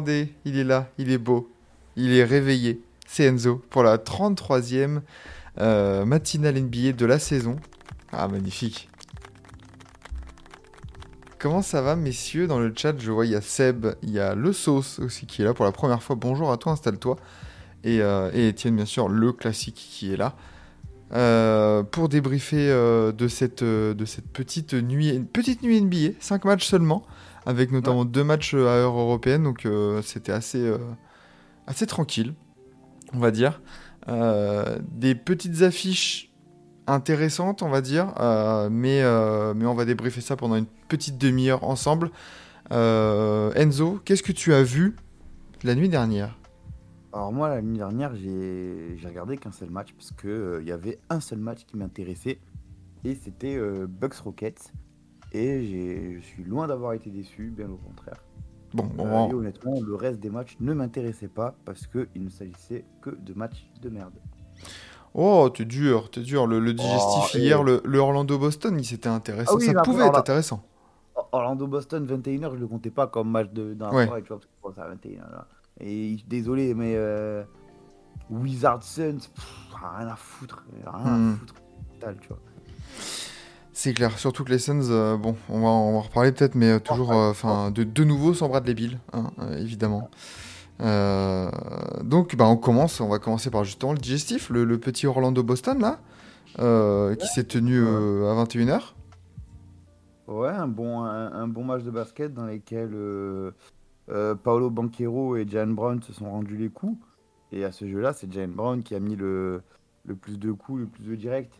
Regardez, il est là, il est beau, il est réveillé. C'est Enzo pour la 33e euh, matinale NBA de la saison. Ah, magnifique. Comment ça va, messieurs? Dans le chat, je vois, il y a Seb, il y a Le Sauce aussi qui est là pour la première fois. Bonjour à toi, installe-toi. Et, euh, et Étienne, bien sûr, le classique qui est là. Euh, pour débriefer euh, de, cette, euh, de cette petite nuit, petite nuit NBA, 5 matchs seulement, avec notamment deux matchs à heure européenne, donc euh, c'était assez, euh, assez tranquille, on va dire. Euh, des petites affiches intéressantes, on va dire, euh, mais, euh, mais on va débriefer ça pendant une petite demi-heure ensemble. Euh, Enzo, qu'est-ce que tu as vu la nuit dernière? Alors moi, la nuit dernière, j'ai j'ai regardé qu'un seul match parce que euh, il y avait un seul match qui m'intéressait et c'était euh, Bucks Rockets. Et je suis loin d'avoir été déçu, bien au contraire. Bon, Euh, on- et honnêtement, le reste des matchs ne m'intéressait pas parce qu'il ne s'agissait que de matchs de merde. Oh, t'es dur, t'es dur. Le, le digestif Oh, et- hier, le, le Orlando-Boston, il s'était intéressant. Ah oui, ça pouvait être intéressant. Or- Orlando-Boston, 21h, je le comptais pas comme match la Ouais. soirée, tu vois, parce que bon, à 21h. là. Et désolé, mais euh, Wizards Suns, rien à foutre. Rien Hmm. à foutre. Total, tu vois. C'est clair, surtout que les Suns, euh, bon, on va, on va en reparler peut-être, mais euh, toujours, euh, enfin, de, de nouveau sans Bradley Bill, hein, évidemment. Donc, bah, on commence, on va commencer par justement le digestif, le, le petit Orlando-Boston, là, qui s'est tenu à 21h. Ouais, un bon, un, un bon match de basket dans lequel euh, euh, Paolo Banquero et Jalen Brown se sont rendus les coups. Et à ce jeu-là, c'est Jalen Brown qui a mis le, le plus de coups, le plus de direct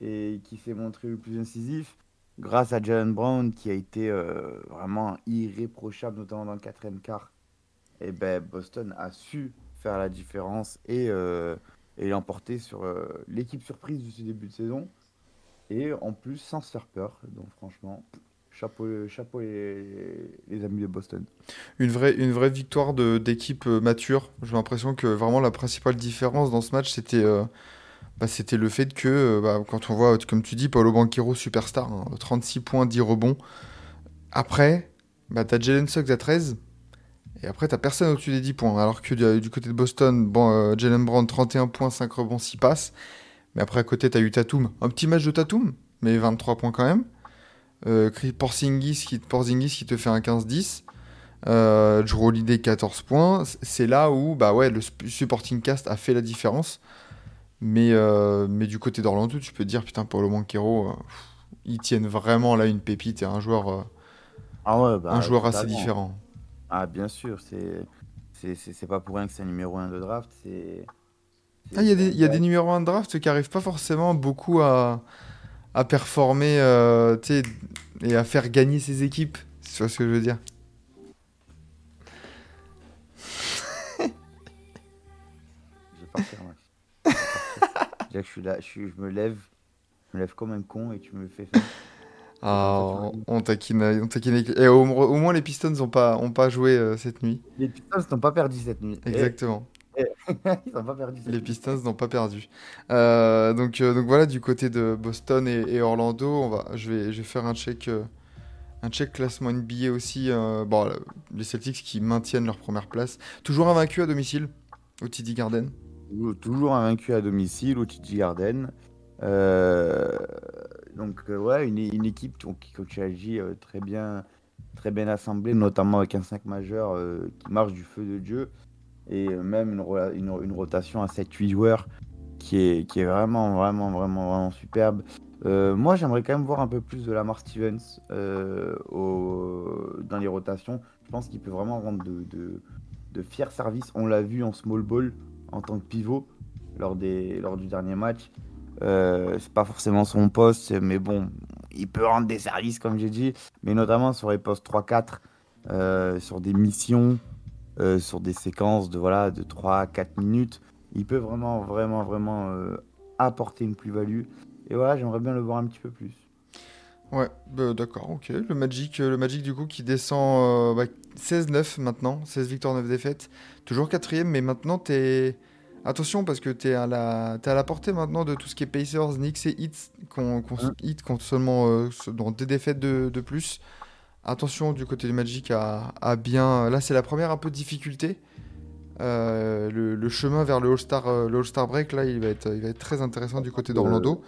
et qui s'est montré le plus incisif. Grâce à Jalen Brown qui a été euh, vraiment irréprochable, notamment dans le quatrième quart. Et ben Boston a su faire la différence et, euh, et l'emporter sur euh, l'équipe surprise de ce début de saison. Et en plus, sans se faire peur. Donc, franchement, chapeau, chapeau les, amis de Boston. Une vraie, une vraie victoire d'équipe mature. J'ai l'impression que vraiment la principale différence dans ce match, c'était bah, c'était le fait que, euh, bah, quand on voit, comme tu dis, Paolo Banquero, superstar, hein, 36 points, 10 rebonds. Après, bah, t'as Jalen Suggs à 13. Et après, t'as personne au-dessus des 10 points. Alors que du, du côté de Boston, euh, Jalen Brown, 31 points, 5 rebonds, 6 passes. Mais après, à côté, t'as eu Tatum. Un petit match de Tatum, mais 23 points quand même. Euh, Porzingis, qui, te fait un 15-10. Euh, Drew Holiday 14 points. C'est là où bah le supporting cast a fait la différence. Mais, euh, mais du côté d'Orlando, tu peux te dire, putain, Paolo Banquero, euh, ils tiennent vraiment là une pépite et un joueur, euh, Ah ouais, bah, un joueur assez différent. Ah, bien sûr. C'est c'est- pas pour rien que c'est un numéro 1 de draft. C'est. Ah, il y a des, il y a des numéros 1 de draft qui arrivent pas forcément beaucoup à, à performer et à faire gagner ses équipes. Tu vois ce que je veux dire? Que je suis là, je, suis- je me lève. Je me lève comme un con et tu me fais faire. Ah, on, on taquine, on taquine. Et au, au moins, les Pistons n'ont pas, ont pas joué euh, cette nuit. Les Pistons n'ont pas perdu cette nuit. Eh, Exactement. Ils n'ont pas perdu cette Les nuit. Pistons n'ont pas perdu. Euh, donc, euh, donc voilà, du côté de Boston et, et Orlando, on va, je, vais, je vais faire un check, un check classement NBA aussi. bon, les Celtics qui maintiennent leur première place. Toujours invaincus à domicile au TD Garden. Toujours- invaincu à domicile au TD Garden. Euh, donc euh, ouais, une, équipe qui, comme tu as dit, euh, très bien, très bien assemblée, notamment avec un 5 majeur qui marche du feu de Dieu et même une, ro- une, une rotation à 7-8 joueurs qui est, vraiment, vraiment, vraiment, vraiment superbe. Moi, j'aimerais quand même voir un peu plus de Lamar Stevens dans les rotations. Je pense qu'il peut vraiment rendre de fiers services. On l'a vu en small ball en tant que pivot lors, des, lors du dernier match. Euh, c'est pas forcément son poste, mais bon, il peut rendre des services, comme j'ai dit, mais notamment sur les postes 3-4, euh, sur des missions, euh, sur des séquences de, voilà, de 3-4 minutes. Il peut vraiment, vraiment, vraiment euh, apporter une plus-value. Et voilà, j'aimerais bien le voir un petit peu plus. Ouais, bah, d'accord, ok. Le Magic, le Magic du coup qui descend bah, 16-9 maintenant, 16 victoires, 9 défaites. Toujours quatrième, mais maintenant t'es... Attention parce que t'es à, la... t'es à la portée maintenant de tout ce qui est Pacers, Knicks et Heat, qu'on qu'on- Hein. Heat compte seulement euh, dans des défaites de, de plus. Attention du côté du Magic à, à bien... Là c'est la première un peu difficulté. Euh, le, le chemin vers le All-Star euh, All-Star Break, là, il va, être, il va être très intéressant du côté d'Orlando.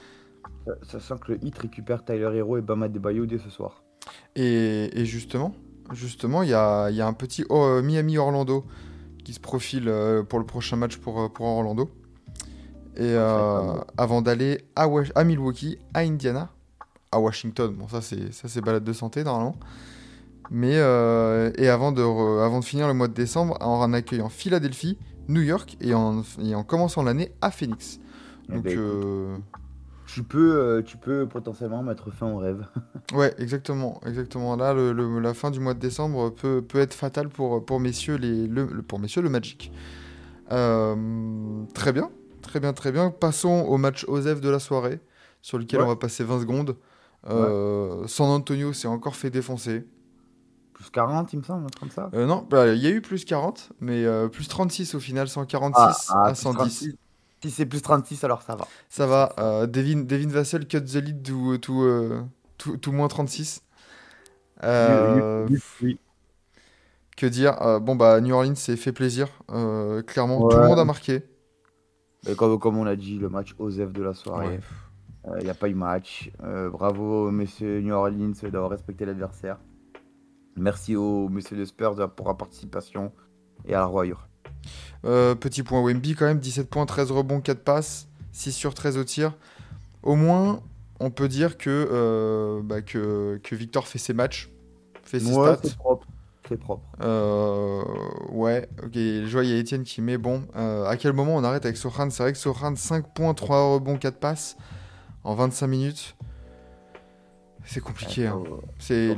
Euh, Sachant que le Heat récupère Tyler Hero et Bama Debayo dès ce soir. Et, et justement, justement, il y a, y a un petit oh, Miami-Orlando qui se profile euh, pour le prochain match pour, euh, pour Orlando. Et euh, avant d'aller à, Wa- à Milwaukee, à Indiana, à Washington. Bon, ça c'est ça c'est balade de santé normalement. Mais euh, et avant de re- avant de finir le mois de décembre, en accueillant Philadelphie, New York et en, et en commençant l'année à Phoenix. Eh Donc ben, écoute. Tu peux, euh, tu peux potentiellement mettre fin au rêve. Ouais, exactement, exactement. Là, le, le- la fin du mois de décembre peut, peut être fatale pour, pour messieurs les, le, pour messieurs le Magic. Euh, très bien, très bien, très bien. Passons au match OSEF de la soirée, sur lequel Ouais. on va passer 20 secondes. Euh, San Antonio s'est encore fait défoncer. Plus 40, il me semble, comme ça. Euh, non, bah, il y a eu plus 40, mais plus 36 au final, 146 Ah, ah, à plus 110. 36. Si c'est plus 36, alors ça va. Ça va. euh, Devin, Devin Vassell cut the lead to, to, euh, to- to moins 36. Euh, Oui, oui. Que dire Euh, Bon, bah, New Orleans s'est fait plaisir. Euh, clairement, Ouais. tout le monde a marqué. Et comme, comme on l'a dit, le match OSEF de la soirée. Ouais. Il n'y a pas eu match. Euh, bravo, messieurs New Orleans, d'avoir respecté l'adversaire. Merci aux messieurs de Spurs pour la participation et à la royaume. Euh, petit point Wemby, quand même 17 points, 13 rebonds, 4 passes, 6 sur 13 au tir. Au moins, on peut dire que, euh, bah, que, que Victor fait ses matchs, fait ses Ouais, stats. c'est propre. C'est propre. Euh, ouais, ok. Je vois, il y a Etienne qui met bon. à quel moment on arrête avec Sohan C'est vrai que Sohan, 5 points, 3 rebonds, 4 passes en 25 minutes. C'est compliqué. hein. Euh,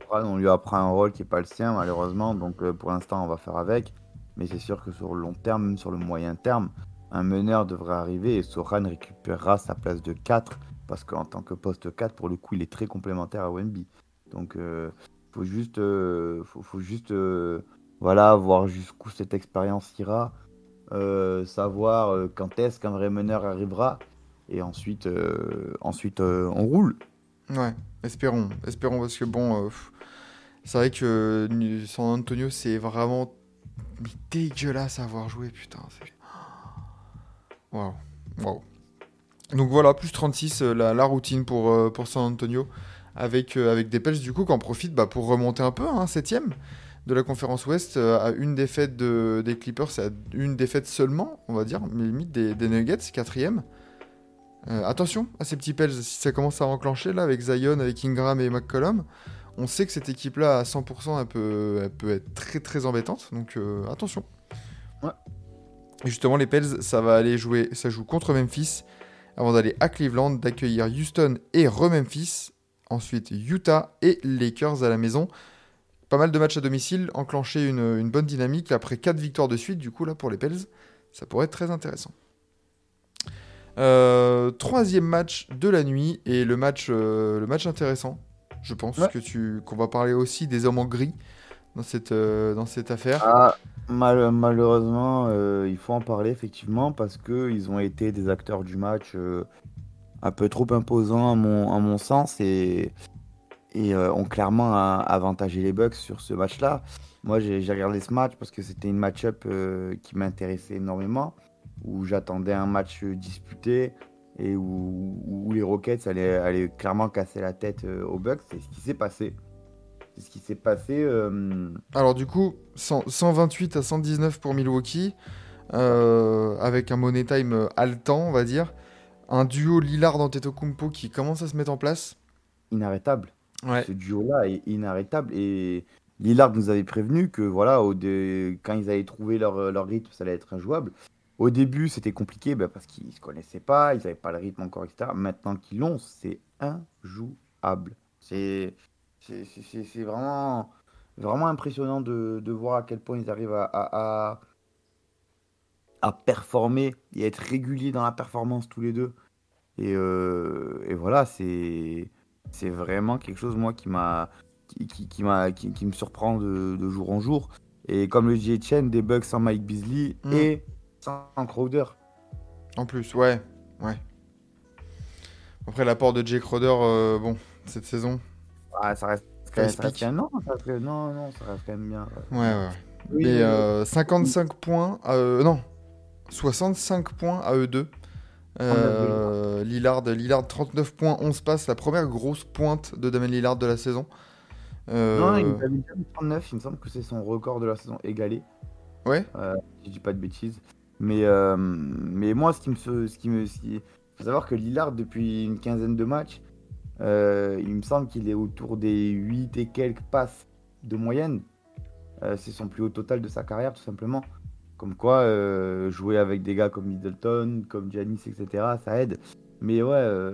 Soran, on lui apprend un rôle qui n'est pas le sien, malheureusement. Donc pour l'instant, on va faire avec. Mais c'est sûr que sur le long terme, même sur le moyen terme, un meneur devrait arriver et Soran récupérera sa place de 4. Parce qu'en tant que poste 4, pour le coup, il est très complémentaire à Wemby. Donc euh, faut juste, euh, faut, juste euh, voilà, voir jusqu'où cette expérience ira. euh, savoir quand est-ce qu'un vrai meneur arrivera. Et ensuite, ensuite on roule. Ouais, espérons, espérons parce que bon, c'est vrai que San Antonio c'est vraiment mais dégueulasse à avoir joué, putain. Waouh. Donc voilà, plus 36 euh, la, routine pour, euh, pour San Antonio avec, euh, avec des Pels du coup qui en profitent bah, pour remonter un peu, hein, septième de la conférence Ouest à une défaite de, des Clippers, à une défaite seulement, on va dire, mais limite des, des Nuggets, quatrième. Attention à ces petits Pels, si ça commence à enclencher là avec Zion, avec Ingram et McCollum, on sait que cette équipe-là à 100% elle peut, elle peut être très très embêtante, donc euh, attention. Ouais. Et justement les Pels, ça va aller jouer, ça joue contre Memphis, avant d'aller à Cleveland, d'accueillir Houston et re-Memphis, ensuite Utah et Lakers à la maison. Pas mal de matchs à domicile, enclencher une, une bonne dynamique après 4 victoires de suite, du coup là pour les Pels, ça pourrait être très intéressant. Euh, troisième match de la nuit et le match, euh, le match intéressant, je pense Ouais. que tu qu'on va parler aussi des hommes en gris dans cette, euh, dans cette affaire. Ah, mal- malheureusement, euh, il faut en parler effectivement parce que ils ont été des acteurs du match euh, un peu trop imposants à mon, à mon sens et, et euh, ont clairement avantagé les Bucks sur ce match-là. Moi, j'ai regardé ce match parce que c'était une match-up euh, qui m'intéressait énormément, où j'attendais un match disputé et où, où les Rockets allaient, allaient clairement casser la tête euh, aux Bucks. C'est ce qui s'est passé. C'est ce qui s'est passé. euh, Alors du coup, 100 128 à 119 pour Milwaukee, euh, avec un money time haletant, on va dire. Un duo Lillard-Antetokounmpo qui commence à se mettre en place. inarrêtable. Ouais. Ce duo-là est inarrêtable. Et Lillard nous avait prévenu que voilà, au dé- quand ils allaient trouver leur, leur rythme, ça allait être injouable. Au début, c'était compliqué bah, parce qu'ils ne se connaissaient pas, ils n'avaient pas le rythme encore, etc. Maintenant qu'ils l'ont, c'est incroyable. C'est vraiment, vraiment impressionnant de, de voir à quel point ils arrivent à, à, à- à performer et à être réguliers dans la performance tous les deux. Et, euh, et voilà, c'est vraiment quelque chose, moi, qui m'a qui, qui, qui, qui me surprend de, de jour en jour. Et comme le dit Etienne, des bugs sans Mike Beasley Mm. et sans Crowder. En plus, ouais, ouais. Après, l'apport de Jake Crowder, euh, bon, cette saison, Ah, ça reste quand même, ça reste même- non, ça reste, non, non, ça reste quand même bien. ouais, ouais. ouais. Oui, Mais oui, euh, 55 points, à, euh, non, 65 points à eux deux. Euh, Lillard, Lillard 39 points, 11 passes, la première grosse pointe de Damien Lillard de la saison. Euh, Non, il avait déjà mis 39, il me semble que c'est son record de la saison égalé. Ouais, si je dis pas de bêtises. Mais, euh, mais moi, ce qui me. Ce qui me ce qui- faut savoir que Lillard, depuis une quinzaine de matchs, euh, il me semble qu'il est autour des 8 et quelques passes de moyenne. Euh, c'est son plus haut total de sa carrière, tout simplement. Comme quoi, jouer avec des gars comme Middleton, comme Giannis, etc., ça aide. Mais ouais,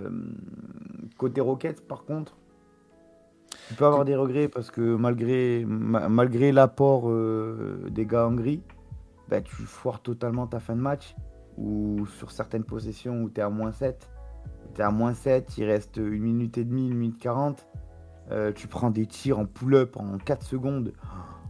côté Rockets, par contre, tu peux avoir des regrets parce que malgré, ma- malgré l'apport des gars en gris, bah, tu foires totalement ta fin de match. Ou sur certaines possessions où tu es à moins 7, tu es à moins 7, il reste 1 minute et demie, 1 minute 40. euh, tu prends des tirs en pull-up en 4 secondes.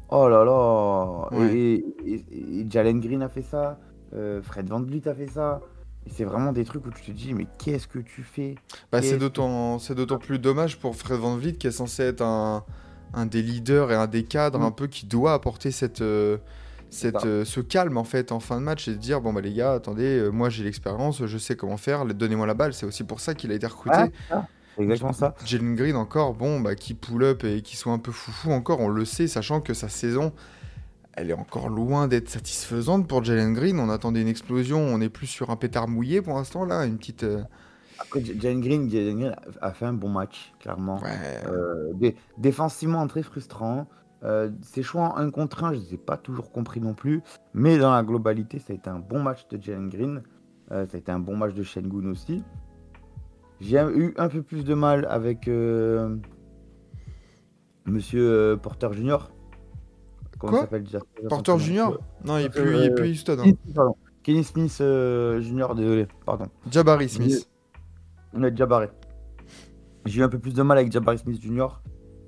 Oh là là Ouais. Et, et- et Jalen Green a fait ça, euh, Fred Van Vliet a fait ça. Et c'est vraiment des trucs où tu te dis, mais qu'est-ce que tu fais? Bah, Et- c'est d'autant c'est d'autant plus dommage pour Fred Van Vliet qui est censé être un, un des leaders et un des cadres Mm. un peu qui doit apporter cette, euh, cette, euh, ce calme en fait en fin de match et de dire bon bah les gars attendez euh, moi j'ai l'expérience je sais comment faire donnez-moi la balle c'est aussi pour ça qu'il a été recruté Ah, C'est exactement ça. Jalen Green encore, bon, bah, qui pull up et qui soit un peu foufou encore, on le sait, sachant que sa saison, elle est encore loin d'être satisfaisante pour Jalen Green. On attendait une explosion, on est plus sur un pétard mouillé pour l'instant là, une petite. euh, Après, Jalen Green, Jalen Green a fait un bon match, clairement. Ouais. Euh, dé- défensivement très frustrant. Euh, ses choix en 1 contre 1, je ne les ai pas toujours compris non plus. Mais dans la globalité, ça a été un bon match de Jalen Green. Euh, ça a été un bon match de Shengun aussi. J'ai eu un peu plus de mal avec euh, Monsieur euh, Porter Junior. Comment Quoi s'appelle déjà? Porter Junior. Non, il est plus, Euh, est plus Houston. hein. Kenny Smith, pardon. Kenny Smith euh, Junior, désolé, pardon. Jabari Smith. On a Jabari. J'ai eu un peu plus de mal avec Jabari Smith Jr.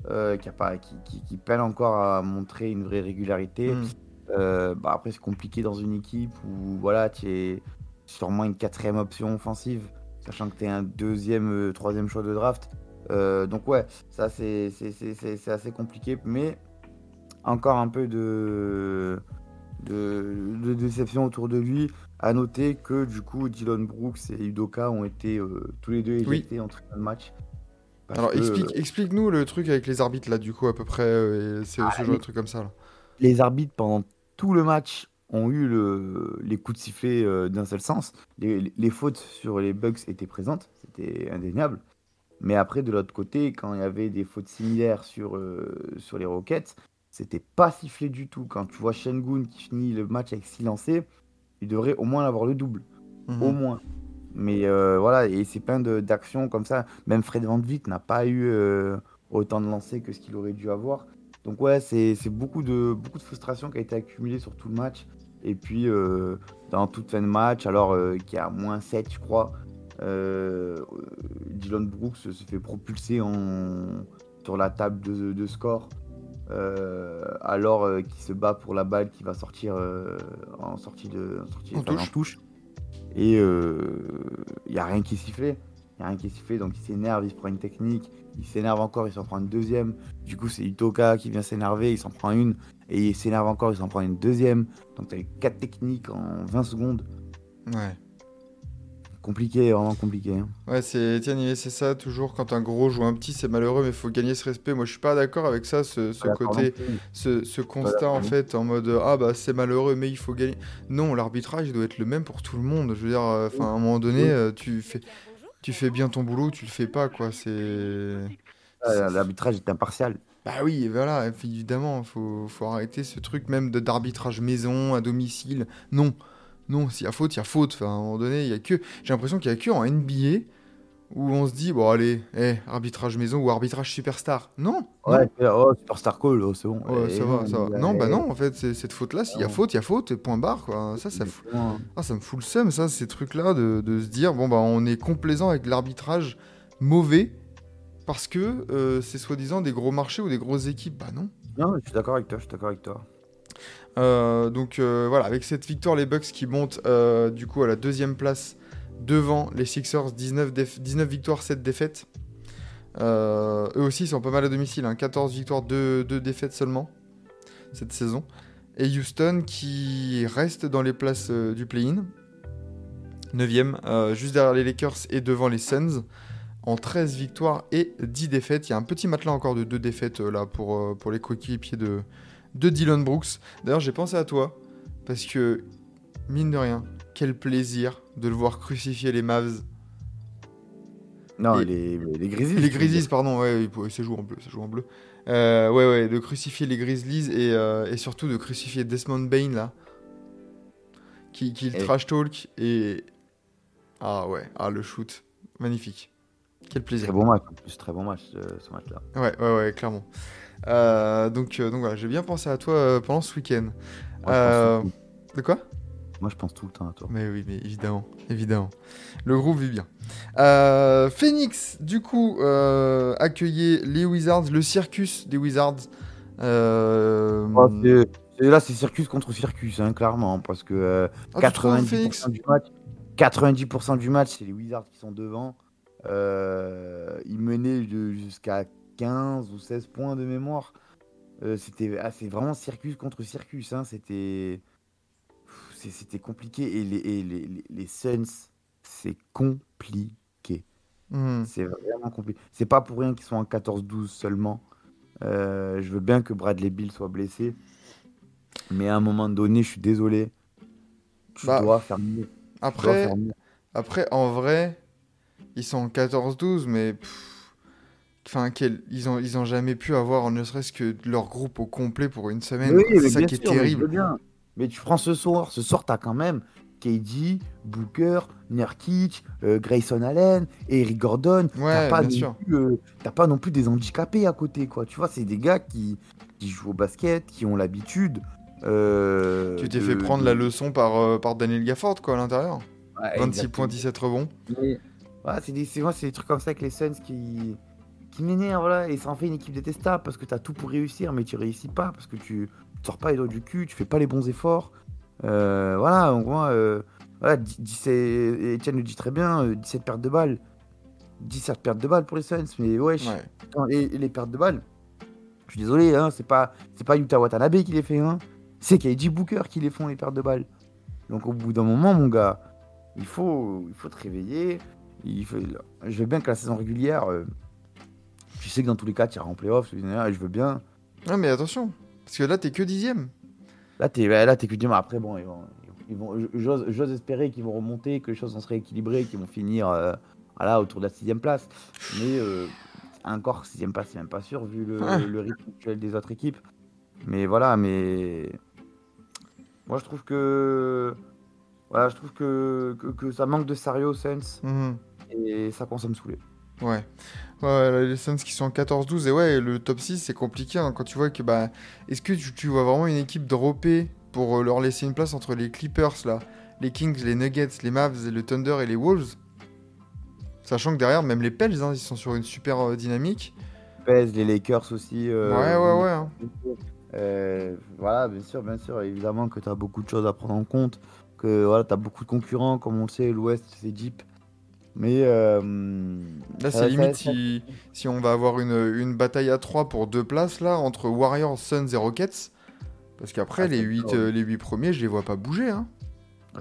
euh, qui, a pas, qui, qui- qui peine encore à montrer une vraie régularité. Mm. Euh, bah après, c'est compliqué dans une équipe où voilà, tu es sûrement une quatrième option offensive, sachant que tu es un deuxième, euh, troisième choix de draft. Euh, donc, ouais, ça c'est c'est- c'est- c'est- c'est assez compliqué, mais encore un peu de, de, de déception autour de lui. À noter que du coup, Dylan Brooks et Udoka ont été tous les deux Oui. éjectés en fin de match. Parce Alors que, explique, explique-nous le truc avec les arbitres là, du coup, à peu près, euh, et c'est Ah, ce genre de truc comme ça là. les arbitres pendant tout le match ont eu le- les coups de sifflet euh, d'un seul sens. Les, les fautes sur les bugs étaient présentes, c'était indéniable. Mais après, de l'autre côté, quand il y avait des fautes similaires sur, euh, sur les Rockets, c'était pas sifflé du tout. Quand tu vois Shengun qui finit le match avec 6 lancés, il devrait au moins avoir le double. Mhm. Au moins. Mais euh, voilà, et c'est plein d'actions comme ça. Même Fred Van Vliet n'a pas eu euh, autant de lancers que ce qu'il aurait dû avoir. Donc ouais, c'est beaucoup de, beaucoup de frustration qui a été accumulée sur tout le match. Et puis, euh, dans toute fin de match, alors qu'il y a moins 7, je crois, Dylan Brooks se fait propulser en, sur la table de, de score. alors qu'il se bat pour la balle qui va sortir en sortie de, en sortie- En enfin, touche. touche. Et il n'y a rien qui sifflé. Il n'y a rien qui sifflé, donc il s'énerve, il se prend une technique, il s'énerve encore, il s'en prend une deuxième. Du coup, c'est Utoka qui vient s'énerver, il s'en prend une, et il s'énerve encore, il s'en prend une deuxième. Donc tu as eu 4 techniques en 20 secondes. Ouais. Compliqué, vraiment compliqué. hein. Ouais, c'est Etienne, c'est ça, toujours quand un gros joue un petit, c'est malheureux, mais il faut gagner ce respect. Moi, je suis pas d'accord avec ça, ce, ce Voilà, côté, ce, ce constat en fait, en mode ah bah c'est malheureux, mais il faut gagner. Non, l'arbitrage doit être le même pour tout le monde. Je veux dire, euh, à un moment donné, euh, tu fais, tu fais bien ton boulot, tu le fais pas quoi. C'est Ah, L'arbitrage est impartial. bah oui, voilà, évidemment, faut, faut arrêter ce truc même d'arbitrage maison, à domicile. Non, non, s'il y a faute, il y a faute. Enfin, à un moment donné, il y a que, j'ai l'impression qu'il y a que en NBA où on se dit, bon, allez, eh, arbitrage maison ou arbitrage superstar. Non, Ouais, oh, Superstar Call, oh, c'est bon. Ouais, Et ça va, ça va. Non, bah non, en fait, c'est- cette faute-là, s'il y a faute, il y a faute, et point barre, quoi. Ça, ça, ah, ça me fout le seum, ça, ces trucs-là, de, de se dire, bon, bah, on est complaisant avec l'arbitrage mauvais parce que euh, c'est soi-disant des gros marchés ou des grosses équipes. Bah non. Non, je suis d'accord avec toi, je suis d'accord avec toi. Euh, donc euh, voilà, avec cette victoire, les Bucks qui montent euh, du coup à la deuxième place devant les Sixers, 19, déf- 19 victoires, 7 défaites. Eux aussi sont pas mal à domicile, hein, 14 victoires, 2, 2 défaites seulement cette saison. Et Houston qui reste dans les places du play-in, 9ème, euh, juste derrière les Lakers et devant les Suns, en 13 victoires et 10 défaites. Il y a un petit matelas encore de 2 défaites là pour, pour les coéquipiers de, de Dylan Brooks. D'ailleurs, j'ai pensé à toi parce que, mine de rien, quel plaisir de le voir crucifier les Mavs. Non, Et- les, les Grizzlies. Les Grizzlies, pardon, ouais, ça joue en bleu, ça joue en bleu. Euh, ouais, ouais, de crucifier les Grizzlies et, euh, et surtout de crucifier Desmond Bain là, qui, qui le Et- trash talk et ah ouais, ah le shoot, magnifique, quel plaisir. Très bon match, en plus, très bon match, euh, ce match-là. Ouais, ouais, ouais, clairement. Euh, donc, euh, donc voilà, j'ai bien pensé à toi euh, pendant ce week-end. Moi, De quoi? Moi, je pense tout le temps à toi. Mais oui, mais évidemment, évidemment. Le groupe vit bien. Phoenix, du coup, accueillait les Wizards, le circus des Wizards. Oh, là, c'est circus contre circus, hein, clairement, parce que euh, ah, tu trouves, 90% Phoenix? du match, 90% du match, c'est les Wizards qui sont devant. Euh, ils menaient jusqu'à 15 ou 16 points de mémoire. Euh, c'était ah, vraiment circus contre circus. hein, C'était c'était compliqué. Et les, et les, les- les Suns, c'est compliqué. Hmm. C'est vraiment compliqué. C'est pas pour rien qu'ils sont en 14-12 seulement. Euh, je veux bien que Bradley Bill soit blessé. Mais à un moment donné, je suis désolé. Tu Bah, dois faire mieux. Après, faire mieux. après, en vrai, ils sont en 14-12, mais. pff, Enfin, quel- ils, ont, ils ont jamais pu avoir ne serait-ce que leur groupe au complet pour une semaine. Oui. C'est ça qui est sûr, terrible. Mais tu prends ce soir, ce soir, t'as quand même KD, Booker, Nurkic, euh, Grayson Allen, Eric Gordon. Ouais, t'as pas, bien non sûr. plus, euh, t'as pas non plus des handicapés à côté, quoi. Tu vois, c'est des gars qui, qui jouent au basket, qui ont l'habitude. euh, Tu t'es de- fait prendre la leçon par, par Daniel Gafford, quoi, à l'intérieur. Ouais, 26 exactement. points, 17 rebonds. Voilà, c'est des, c'est des trucs comme ça avec les Suns qui, qui m'énervent, voilà, et ça en fait une équipe détestable parce que tu as tout pour réussir, mais tu réussis pas parce que tu, sors pas les doigts du cul, tu fais pas les bons efforts. Euh, voilà, donc moi, euh, voilà, 17 et Etienne le dit très bien, euh, 17 pertes de balles. 17 pertes de balles pour les Suns, mais wesh, Ouais. Putain, et, et les pertes de balles, je suis désolé, hein, c'est pas, c'est pas Yuta Watanabe qui les fait, hein, c'est KD Booker qui les font les pertes de balles. Donc au bout d'un moment, mon gars, il faut, il faut te réveiller. Il faut, je veux bien que la saison régulière, euh, tu sais que dans tous les cas, tu iras en playoff, et je veux bien. Non, mais attention, parce que là, t'es que dixième. Là, t'es là, t'es que mal. Après, bon, ils vont, ils vont, j'ose, espérer qu'ils vont remonter, que les choses vont se rééquilibrer, qu'ils vont finir euh, voilà, autour de la sixième place. Mais euh, encore sixième place, c'est même pas sûr vu le, Ouais. le rythme actuel des autres équipes. Mais voilà, mais moi je trouve que voilà, je trouve que, que, que ça manque de sérieux au Suns Mhm. et ça commence à me saouler. Ouais. Les Suns qui sont en 14-12, et ouais, le top 6, c'est compliqué hein, quand tu vois que, bah, est-ce que tu, tu vois vraiment une équipe dropper pour euh, leur laisser une place entre les Clippers, là, les Kings, les Nuggets, les Mavs, le Thunder et les Wolves? Sachant que derrière, même les Pels, hein, ils sont sur une super euh, dynamique. Pèse, les Lakers aussi. euh, ouais, ouais, ouais. hein. Euh, voilà, bien sûr, bien sûr. Évidemment que tu as beaucoup de choses à prendre en compte. Que voilà, tu as beaucoup de concurrents, comme on le sait, l'Ouest, c'est deep. Mais. euh, Là, c'est limite si, si on va avoir une, une bataille à 3 pour deux places, là, entre Warriors, Suns et Rockets. Parce qu'après, Ah, les, c'est 8, drôle. les 8 premiers, je les vois pas bouger. Hein.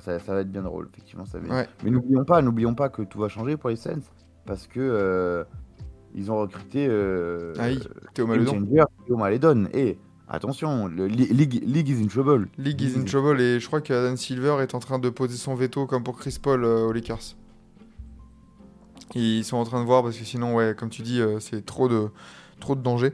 Ça, ça va être bien drôle, effectivement. Ça va être- Ouais. Mais n'oublions pas, n'oublions pas que tout va changer pour les Suns. Parce que. euh, ils ont recruté. Euh, Aïe, Théo Game Maledon. Théo Maledon. Et attention, le League, League is in trouble. League is in trouble et je crois qu'Adam Silver est en train de poser son veto comme pour Chris Paul euh, aux Lakers. Ils sont en train de voir parce que sinon, ouais, comme tu dis, euh, c'est trop de, trop de danger.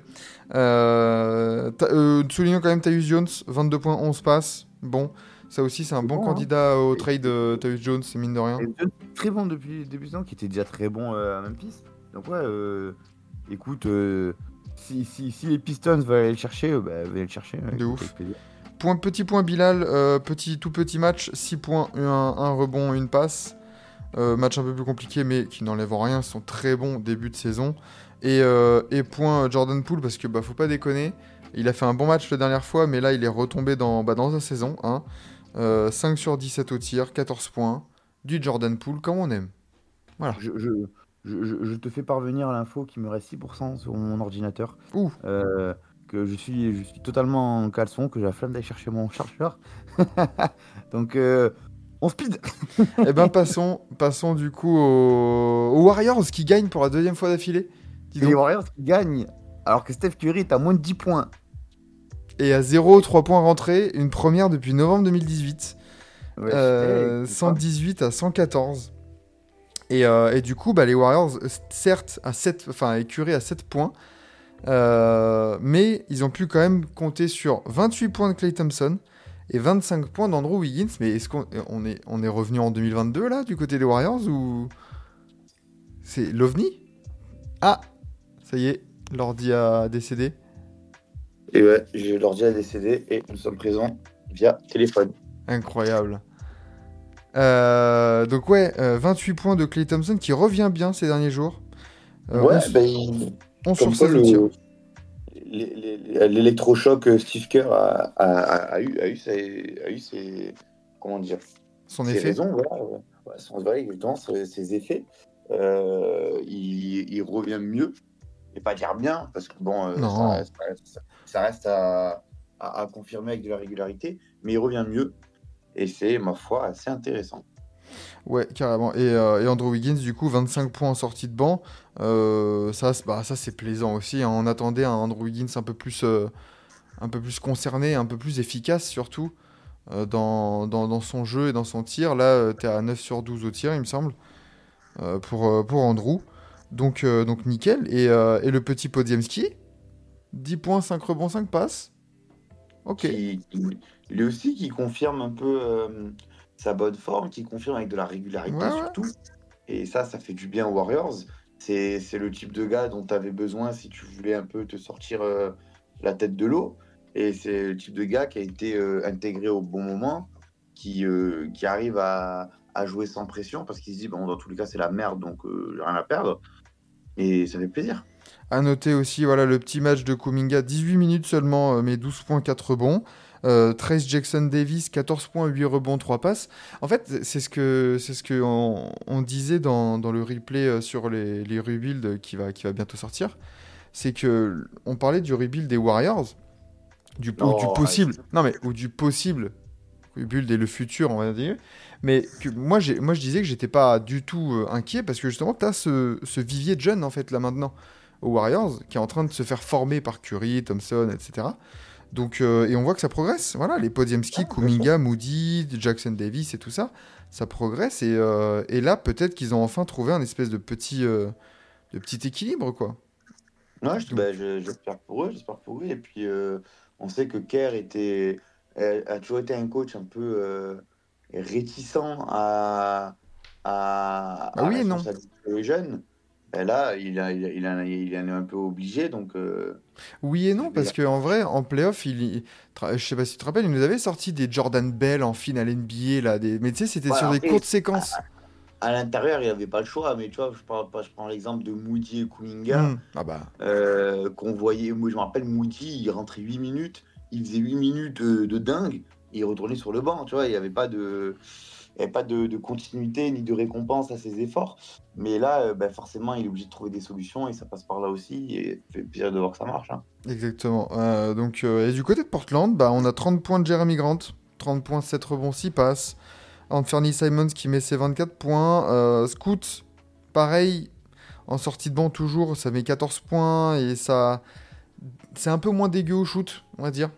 Euh, euh, soulignons quand même Tyus Jones, 22 points, 11 passes. Bon, Ça aussi, c'est un C'est bon hein. candidat au trade euh, Tyus Jones, mine de rien. Très bon depuis le début de saison, qui était déjà très bon euh, à Memphis. Donc ouais, euh, écoute, si, si, si les Pistons veulent aller le chercher, bah, venez le chercher. ouais, De ouf. Point, petit point Bilal, petit, tout petit match, 6 points, 1, un rebond, une passe. Euh, match un peu plus compliqué, mais qui n'enlève rien. Ils sont très bons début de saison. Et, euh, et point Jordan Poole, parce que bah, faut pas déconner. Il a fait un bon match la dernière fois, mais là, il est retombé dans, bah, dans sa saison. Hein. Euh, 5 sur 17 au tir, 14 points. Du Jordan Poole, comme on aime. Je, je, je, je- je te fais parvenir l'info qui me reste 6% sur mon ordinateur. Ouh. Euh, que je suis, je suis totalement en caleçon, que j'ai la flemme d'aller chercher mon chargeur. Donc, euh, on speed Eh ben, passons, passons du coup aux, aux Warriors qui gagnent pour la deuxième fois d'affilée. Les. Warriors qui gagnent, alors que Steph Curry est à moins de 10 points. Et à 0, 3 points rentrés, une première depuis novembre 2018. Ouais, Euh, hey, c'est 118 à 114. Et, euh, et du coup, bah, les Warriors, euh, certes, à 7, enfin, écurés à 7 points, euh, mais ils ont pu quand même compter sur 28 points de Clay Thompson et 25 points d'Andrew Wiggins. Mais est-ce qu'on on est, on est revenu en 2022 là, du côté des Warriors ou c'est l'OVNI? Ah, ça y est, l'ordi a décédé. Et ouais, l'ordi à décédé et nous sommes présents via téléphone. Incroyable. Euh, donc ouais, euh, 28 points de Clay Thompson qui revient bien ces derniers jours. Euh, ouais, 11 il- 11 comme sur quoi 16 au tir. le- l'électrochoc euh, Steve Kerr a, a- a- a eu, a, eu ses, a eu ses- comment dire, Son ses effet. raisons, voilà, ouais. Ouais, son, voilà, exactement, ses, ses effets. Euh, il, il revient mieux, et pas dire bien, parce que bon, euh, ça, reste- ça reste- ça reste à, à- à confirmer avec de la régularité, mais il revient mieux, et c'est, ma foi, assez intéressant. Ouais, carrément. Et, euh, et Andrew Wiggins, du coup, 25 points en sortie de banc. Euh, bah, ça c'est plaisant aussi. hein. On attendait un Andrew Wiggins un peu plus, euh, un peu plus concerné, un peu plus efficace surtout dans, son jeu et dans son tir. Là, tu à 9 sur 12 au tir, il me semble, pour, Andrew. Donc, nickel. Et, et le petit Podziemski 10 points, 5 rebonds, 5 passes. Ok. qui, lui aussi qui confirme un peu sa bonne forme, qui confirme avec de la régularité Ouais, ouais. surtout. Et ça, ça fait du bien aux Warriors. C'est le type de gars dont tu avais besoin si tu voulais un peu te sortir euh, la tête de l'eau. Et c'est le type de gars qui a été euh, intégré au bon moment, qui, euh, qui arrive à, à jouer sans pression parce qu'il se dit, bon, dans tous les cas, c'est la merde, donc j'ai rien à perdre. Et ça fait plaisir. À noter aussi voilà, le petit match de Kuminga, 18 minutes seulement, mais 12 points, 4 rebonds. Euh, Trace Jackson Davis, 14 points, 8 rebonds, 3 passes. En fait, c'est ce que, c'est ce que on, on disait dans, dans le replay euh, sur les, les rebuilds qui va, qui va bientôt sortir. C'est que on parlait du rebuild des Warriors, du, ou Oh, du possible, non mais ou du possible rebuild et le futur, on va dire. Mais que moi, moi, je disais que j'étais pas du tout euh, inquiet parce que justement, tu as ce, ce vivier de jeunes en fait là maintenant aux Warriors, qui est en train de se faire former par Curry, Thompson, etc. Donc, euh, et on voit que ça progresse. Voilà, les Podiumski, Kuminga, Moody, Jackson Davis et tout ça, ça progresse. Et, euh, et là, peut-être qu'ils ont enfin trouvé un espèce de petit, euh, de petit équilibre, quoi. Ouais, je- Donc- bah, je- j'espère pour eux, j'espère pour eux. Et puis, on sait que Kerr était, a, toujours été un coach un peu réticent à, à, Bah à oui non. les jeunes. Et là, il, a, il, a- il, a- il en est un peu obligé. Donc, euh, Oui et non, parce qu'en vrai, en playoff, il, je sais pas si tu te rappelles, il nous avait sorti des Jordan Bell en finale NBA, là, des... mais tu sais, c'était sur des courtes séquences. à l'intérieur, il n'y avait pas le choix. Mais tu vois, je prends, je prends l'exemple de Moody et Kuminga. Hmm. Ah bah, euh, qu'on voyait. Moi, je me rappelle, Moody, il rentrait 8 minutes, il faisait 8 minutes de, de dingue, et il retournait sur le banc. Tu vois, il n'y avait pas de. Il avait pas de, de continuité ni de récompense à ses efforts. Mais là, euh, ben, forcément, il est obligé de trouver des solutions et ça passe par là aussi. Et ça fait plaisir de voir que ça marche. hein. Exactement. Euh, donc, euh, et du côté de Portland, bah, on a 30 points de Jeremy Grant, 30 points, 7 rebonds, 6 passes. Anthony Simons qui met ses 24 points. Scoot, pareil, en sortie de banc toujours, ça met 14 points et ça. C'est un peu moins dégueu au shoot, on va dire.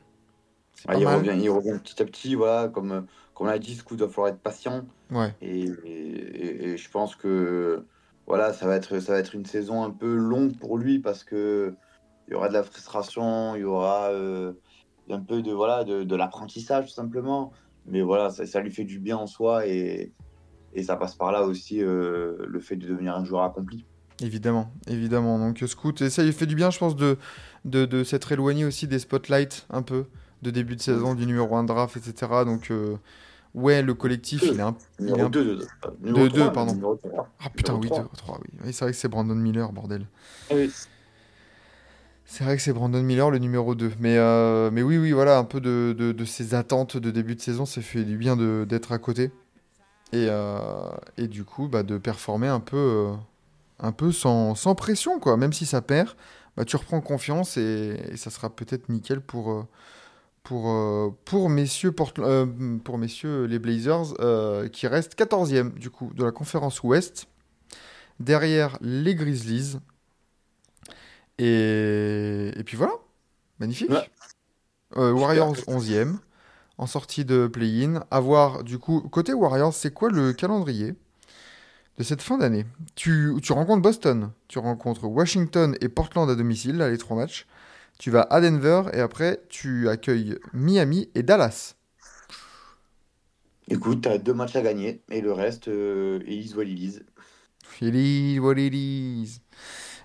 Ah, il, revient, il revient petit à petit. Voilà, comme, comme on l'a dit, Scoot va falloir être patient. Ouais. Et, et- et je pense que voilà, ça va être ça va être une saison un peu longue pour lui parce que il y aura de la frustration, il y aura euh, un peu de voilà de, de l'apprentissage tout simplement. mais voilà, ça, ça lui fait du bien en soi et, et ça passe par là aussi euh, le fait de devenir un joueur accompli. Évidemment, évidemment. Donc, Scoot, et ça lui fait du bien, je pense, de, de, de s'être éloigné aussi des spotlights un peu, de début de saison, du numéro 1 draft, etc. Donc, euh, ouais, le collectif, il est un. il est Numéro un- 2, de, Deux, deux, pardon. Numéro 3. Ah putain, oui, Numéro 2, 3, oui. Oui, c'est vrai que c'est Brandon Miller, bordel. Ah oui. C'est vrai que c'est Brandon Miller, le numéro 2. Mais, euh, mais oui, oui, voilà, un peu de, de, de ses attentes de début de saison, ça fait du bien de- d'être à côté. Et, euh, et du coup, bah, de performer un peu, euh, un peu sans, sans pression, quoi. Même si ça perd, bah, tu reprends confiance et, et ça sera peut-être nickel pour, pour, euh, pour, messieurs, Port- euh, pour messieurs les Blazers, euh, qui restent 14e du coup de la conférence Ouest. Derrière les Grizzlies. Et, et puis voilà, magnifique. Ouais. Warriors 11e, en sortie de play-in. À voir, du coup, côté Warriors, c'est quoi le calendrier de cette fin d'année? Tu, tu rencontres Boston, tu rencontres Washington et Portland à domicile, là, les trois matchs. Tu vas à Denver et après, tu accueilles Miami et Dallas. Écoute, tu as deux matchs à gagner et le reste, euh. It is what it is.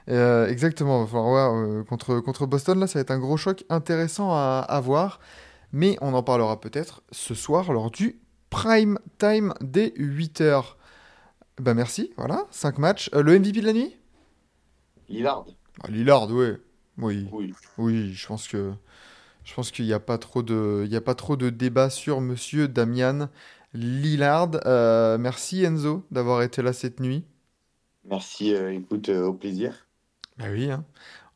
Euh, exactement. Enfin, ouais, euh, contre, contre Boston, là, ça va être un gros choc intéressant à, à voir. Mais on en parlera peut-être ce soir lors du prime time des 8h. Bah merci, voilà, 5 matchs. Euh, le MVP de la nuit? Lillard, Ah, Lillard, ouais. Oui, oui. oui, je pense que je pense qu'il n'y a pas trop de il y a pas trop de débat sur monsieur Damian Lillard. Euh, merci Enzo d'avoir été là cette nuit. Merci, euh, écoute, euh, au plaisir. Bah oui, hein.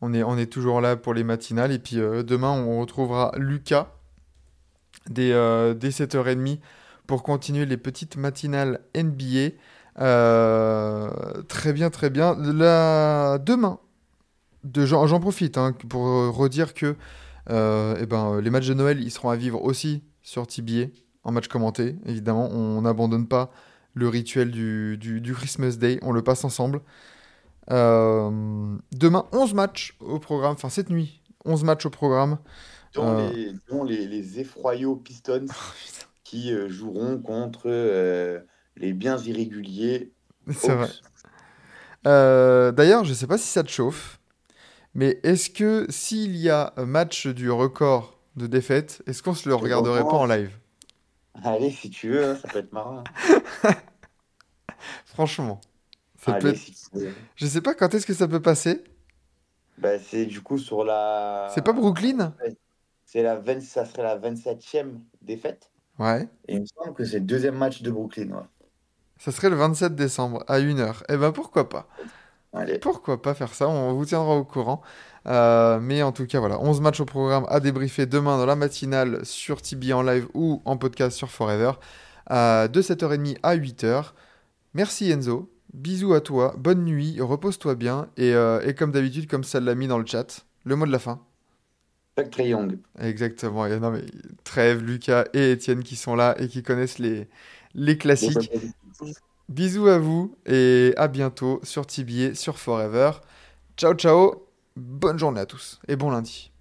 On est, on est toujours là pour les matinales. Et puis demain, on retrouvera Lucas dès, dès 7h30 pour continuer les petites matinales NBA. Euh, très bien, très bien. La... Demain, de... j'en profite hein, pour redire que euh, eh ben, les matchs de Noël, ils seront à vivre aussi sur TBA en match commenté. Évidemment, on n'abandonne pas le rituel du, du, du Christmas Day. On le passe ensemble. Euh, demain, 11 matchs au programme, enfin cette nuit, 11 matchs au programme. Dont, Euh. les, dont les, les effroyaux Pistons qui euh, joueront contre euh, les biens irréguliers C'est vrai. Euh, D'ailleurs, je sais pas si ça te chauffe, mais est-ce que s'il y a un match du record de défaite, est-ce qu'on se le regarderait pas en live? Allez, si tu veux, hein, ça peut être marrant. Franchement. Ça Allez, peut être- si tu veux. Je sais pas quand est-ce que ça peut passer. Bah, c'est du coup sur la. C'est pas Brooklyn? C'est la 20... Ça serait la 27e défaite. Ouais. Et il me semble que c'est le deuxième match de Brooklyn. ouais. Ça serait le 27 décembre à 1h. Eh ben pourquoi pas? Allez. Pourquoi pas faire ça? On vous tiendra au courant. Euh, mais en tout cas, voilà, 11 matchs au programme à débriefer demain dans la matinale sur Tibi en live ou en podcast sur Forever euh, de 7h30 à 8h. Merci Enzo. Bisous à toi. Bonne nuit. Repose-toi bien. Et, euh, et comme d'habitude, comme ça l'a mis dans le chat, le mot de la fin. Young. Exactement. Et non, mais Trèves, Lucas et Étienne qui sont là et qui connaissent les, les classiques. Bisous à vous et à bientôt sur TBA, sur Forever. Ciao, ciao. Bonne journée à tous et bon lundi.